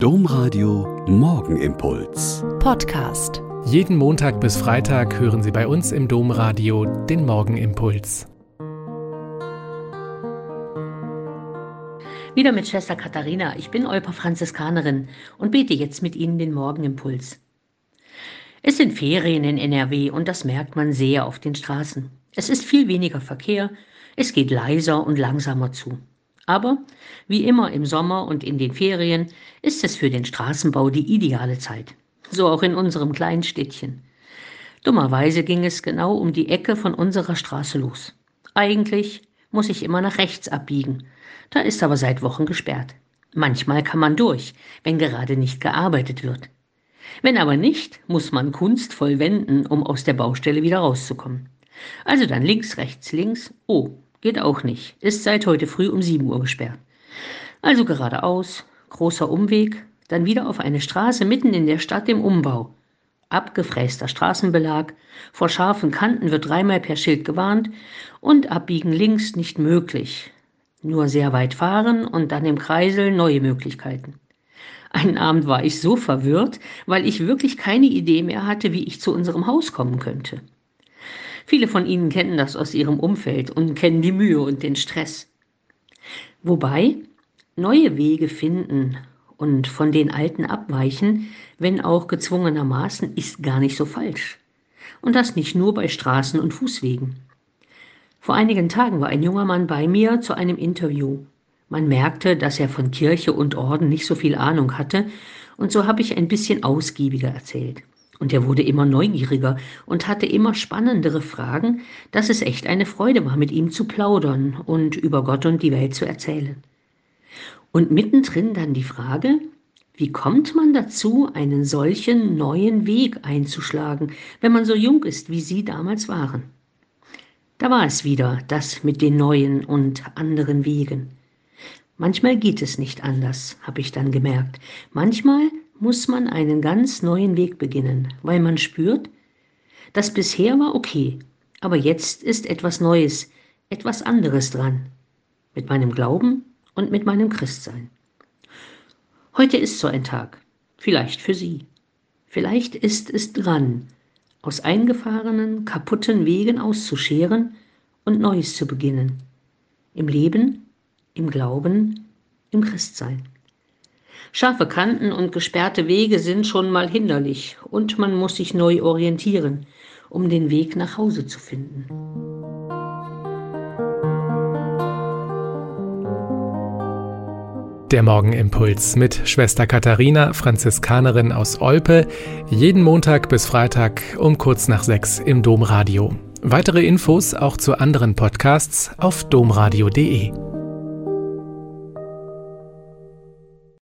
Domradio Morgenimpuls. Podcast. Jeden Montag bis Freitag hören Sie bei uns im Domradio den Morgenimpuls. Wieder mit Schwester Katharina. Ich bin Euper Franziskanerin und bete jetzt mit Ihnen den Morgenimpuls. Es sind Ferien in NRW und das merkt man sehr auf den Straßen. Es ist viel weniger Verkehr, es geht leiser und langsamer zu. Aber wie immer im Sommer und in den Ferien ist es für den Straßenbau die ideale Zeit. So auch in unserem kleinen Städtchen. Dummerweise ging es genau um die Ecke von unserer Straße los. Eigentlich muss ich immer nach rechts abbiegen. Da ist aber seit Wochen gesperrt. Manchmal kann man durch, wenn gerade nicht gearbeitet wird. Wenn aber nicht, muss man kunstvoll wenden, um aus der Baustelle wieder rauszukommen. Also dann links, rechts, links. Oh, Geht auch nicht. Ist seit heute früh um 7 Uhr gesperrt. Also geradeaus, großer Umweg, dann wieder auf eine Straße mitten in der Stadt im Umbau. Abgefräster Straßenbelag, vor scharfen Kanten wird dreimal per Schild gewarnt und abbiegen links nicht möglich. Nur sehr weit fahren und dann im Kreisel neue Möglichkeiten. Einen Abend war ich so verwirrt, weil ich wirklich keine Idee mehr hatte, wie ich zu unserem Haus kommen könnte. Viele von Ihnen kennen das aus Ihrem Umfeld und kennen die Mühe und den Stress. Wobei neue Wege finden und von den alten abweichen, wenn auch gezwungenermaßen, ist gar nicht so falsch. Und das nicht nur bei Straßen und Fußwegen. Vor einigen Tagen war ein junger Mann bei mir zu einem Interview. Man merkte, dass er von Kirche und Orden nicht so viel Ahnung hatte, und so habe ich ein bisschen ausgiebiger erzählt. Und er wurde immer neugieriger und hatte immer spannendere Fragen, dass es echt eine Freude war, mit ihm zu plaudern und über Gott und die Welt zu erzählen. Und mittendrin dann die Frage, wie kommt man dazu, einen solchen neuen Weg einzuschlagen, wenn man so jung ist, wie Sie damals waren? Da war es wieder, das mit den neuen und anderen Wegen. Manchmal geht es nicht anders, habe ich dann gemerkt. Manchmal muss man einen ganz neuen Weg beginnen, weil man spürt, das bisher war okay, aber jetzt ist etwas Neues, etwas anderes dran. Mit meinem Glauben und mit meinem Christsein. Heute ist so ein Tag, vielleicht für Sie. Vielleicht ist es dran, aus eingefahrenen, kaputten Wegen auszuscheren und Neues zu beginnen. Im Leben, im Glauben, im Christsein. Scharfe Kanten und gesperrte Wege sind schon mal hinderlich und man muss sich neu orientieren, um den Weg nach Hause zu finden. Der Morgenimpuls mit Schwester Katharina, Franziskanerin aus Olpe, jeden Montag bis Freitag um kurz nach sechs im Domradio. Weitere Infos auch zu anderen Podcasts auf domradio.de.